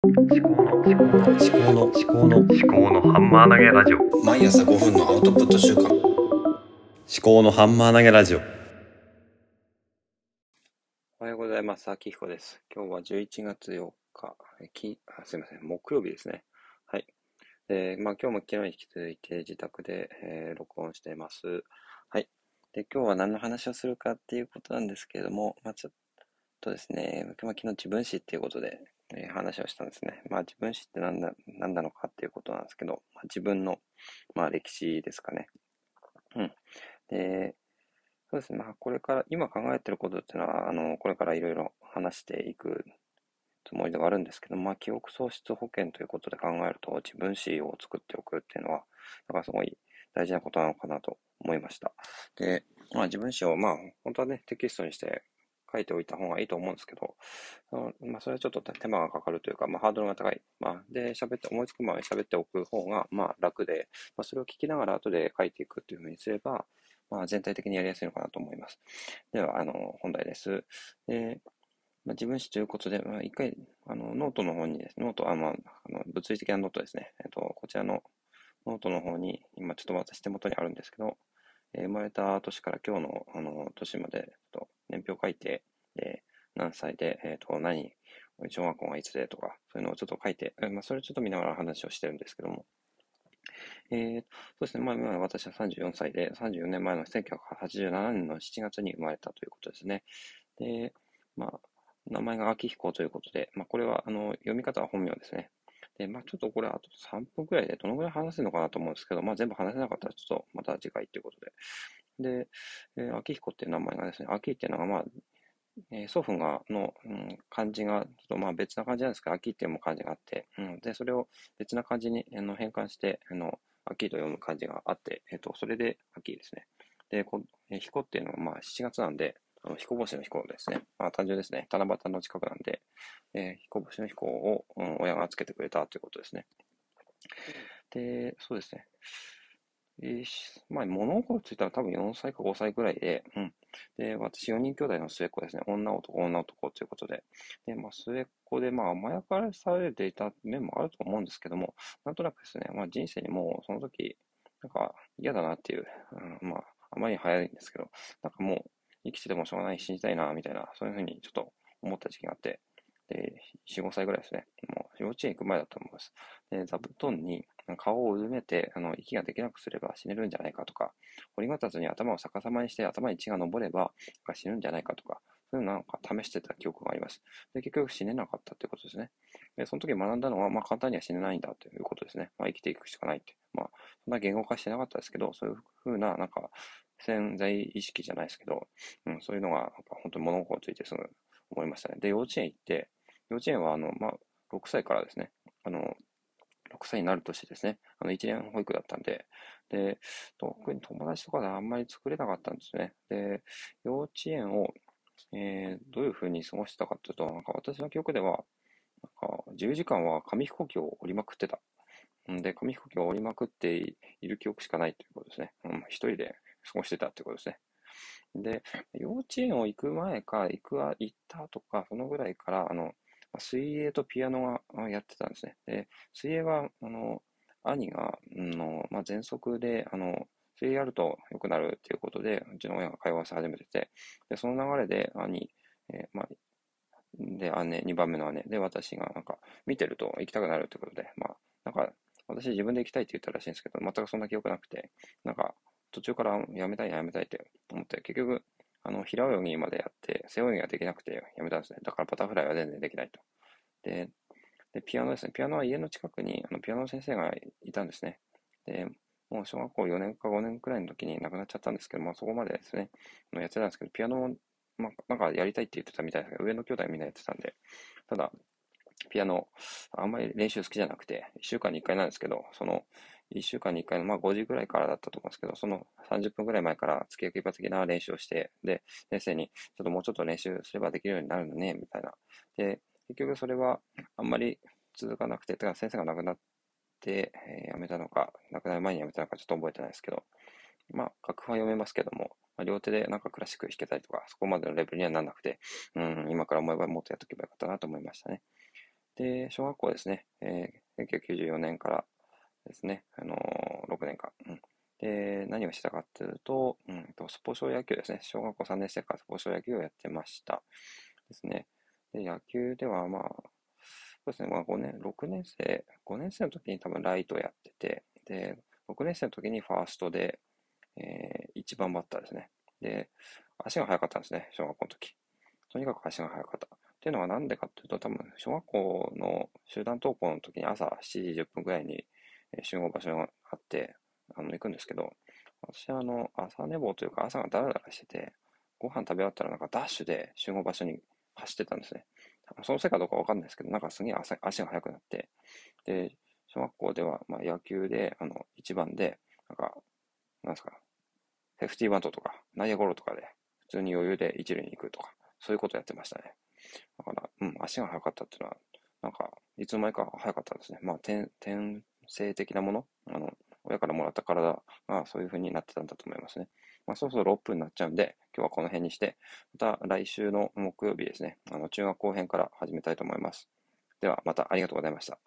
思考の思考の思考の思考の思考のハンマー投げラジオ思毎朝5分のアウトプット週間考のハンマー投げラジオおはようございます。秋彦です。今日は11月4日、えきあすいません、木曜日ですね。はい。で、まあ今日も昨日に引き続いて自宅で、えー録音しています。はい。で、今日は何の話をするかっていうことなんですけれども、まあちょっとですね、まあ昨日自分史っていうことで、えー話をしたんですね。まあ自分史って何だ、何なのかっていうことなんですけど、まあ、自分の、まあ歴史ですかね。うん。で、そうですね。まあ、これから、今考えてることっていうのは、あの、これからいろいろ話していくつもりではあるんですけど、まあ、記憶喪失保険ということで考えると、自分史を作っておくっていうのは、だかすごい大事なことなのかなと思いました。で、まあ、自分史を、まあ、本当はね、テキストにして書いておいた方がいいと思うんですけど、あのまあ、それはちょっと手間がかかるというか、まあ、ハードルが高い。まあ、で、喋って、思いつくまま喋っておく方が、まあ、楽で、まあ、それを聞きながら後で書いていくっていうふうにすれば、まあ、全体的にやりやすいのかなと思います。では、あの、本題です。で、まあ、自分史ということで、まあ、一回、あの、ノートの方にですね、ノート、あ、まあ、の物理的なノートですね。えっと、こちらのノートの方に、今ちょっと私手元にあるんですけど、えー生まれた年から今日の、あの、年まで、ちょっと年表書いて、で、何歳で、えっと、何、小学校がいつでとか、そういうのをちょっと書いて、まあ、それちょっと見ながら話をしてるんですけども、えー、そうですね。まあ、私は34歳で、34年前の1987年の7月に生まれたということですね。で、まあ、名前が秋彦ということで、まあ、これは、あの、読み方は本名ですね。で、まあ、ちょっとこれ、あと3分くらいでどのぐらい話せるのかなと思うんですけど、まあ、全部話せなかったら、ちょっとまた次回ということで。で、えー秋彦っていう名前がですね、秋っていうのが、まあ、えー祖父がの、うん、漢字が、ちょっとまあ別な漢字なんですけど、秋っていう漢字があって、うん、で、それを別な漢字にあの変換して、あの、秋と読む漢字があって、えっ、と、それで秋ですね。で、こえー彦っていうのはまあ7月なんで、あの彦星の彦ですね。まあ単純ですね。七夕の近くなんで、えー彦星の彦を、うん、親がつけてくれたということですね。で、そうですね。えーまあ、物心ついたら多分4歳か5歳ぐらいで、うん。で、私4人兄弟の末っ子ですね。女男、女男ということで。で、まあ、末っ子で、まあ、甘やかされていた面もあると思うんですけども、なんとなくですね、まあ、人生にもうその時、なんか嫌だなっていう、うん、まあ、あまりに早いんですけど、なんかもう生きててもしょうがない、死にたいな、みたいな、そういうふうにちょっと思った時期があって、で、4、5歳ぐらいですね。もう幼稚園行く前だと思います。で、座布団に顔をうずめて、あの、息ができなくすれば死ねるんじゃないかとか、掘りごたつに頭を逆さまにして頭に血が上れば死ぬんじゃないかとか、そういうのなんか試してた記憶があります。で、結局死ねなかったということですね。で、その時学んだのは、まあ簡単には死ねないんだということですね。まあ生きていくしかないって。まあ、そんな言語化してなかったですけど、そういうふうな、なんか、潜在意識じゃないですけど、うん、そういうのが、なんか本当に物心ついてすぐ思いましたね。で、幼稚園行って、幼稚園は、あの、まあ、6歳からですね、あの、6歳になる年ですね。あの、1年保育だったんで、で、特に友達とかであんまり作れなかったんですね。で、幼稚園を、えーどういうふうに過ごしてたかというと、なんか私の記憶では、なんか10時間は紙飛行機を折りまくってた。んで、紙飛行機を折りまくっている記憶しかないということですね。うん、一人で過ごしてたということですね。で、幼稚園を行く前か、行くわ、行った後か、そのぐらいから、あの、水泳とピアノがやってたんですね。で、水泳は、あの、兄が、うんの、まあ、喘息で、あの、水泳やると良くなるっていうことで、うちの親が通わせ始めてて、で、その流れで兄、えーまあ、で、姉、2番目の姉、で、私がなんか、見てると行きたくなるということで、まあ、なんか、私自分で行きたいって言ったらしいんですけど、全くそんな記憶なくて、なんか、途中からやめたいな、やめたいって思って、結局、あの、平泳ぎまでやって、背泳ぎができなくてやめたんですね。だからバタフライは全然できないと。で、で、ピアノですね。ピアノは家の近くに、あの、ピアノの先生がいたんですね。で、もう小学校4年か5年くらいの時に亡くなっちゃったんですけど、まあそこまでですね、やってたんですけど、ピアノも、まあ、なんかやりたいって言ってたみたいですけど、上の兄弟みんなやってたんで、ただ、ピアノ、あんまり練習好きじゃなくて、1週間に1回なんですけど、その、1週間に1回の、まあ5時ぐらいからだったと思うんですけど、その30分ぐらい前から月焼き場的な練習をして、で、先生に、ちょっともうちょっと練習すればできるようになるのね、みたいな。で、結局それはあんまり続かなくて、てか先生が亡くなって、えー辞めたのか、亡くなる前に辞めたのかちょっと覚えてないですけど、まあ、楽譜は読めますけども、まあ、両手でなんかクラシック弾けたりとか、そこまでのレベルにはならなくて、うん、今から思えばもっとやっとけばよかったなと思いましたね。で、小学校ですね、えー、1994年からですね、あのー、6年間、うん。で、何をしたかっていうと、うんと、スポ少野球ですね。小学校3年生からスポ少野球をやってました。ですね。で、野球では、まあ、そうですね、まあ5年、6年生、5年生の時に多分ライトをやってて、で、6年生の時にファーストで、えー、1番バッターですね。で、足が速かったんですね、小学校の時。とにかく足が速かった。っていうのはなんでかっていうと、多分、小学校の集団登校の時に朝7時10分ぐらいに集合場所があって、あの、行くんですけど、私はあの、朝寝坊というか朝がダラダラしてて、ご飯食べ終わったらなんかダッシュで集合場所に走ってたんですね。そのせいかどうかわかんないですけど、なんかすげえ足が速くなって、で、小学校では、まあ、野球で、あの、一番で、なんか、なんですか、セーフティーバントとか、内野ゴロとかで、普通に余裕で一塁に行くとか、そういうことやってましたね。だから、うん、足が速かったっていうのは、なんか、いつの間にか速かったですね。まあ、天、天性的なもの、あの、親からもらった体がそういう風になってたんだと思いますね。まあ、そろそろ6分になっちゃうんで、今日はこの辺にして、また来週の木曜日ですね、あの、中学校編から始めたいと思います。では、またありがとうございました。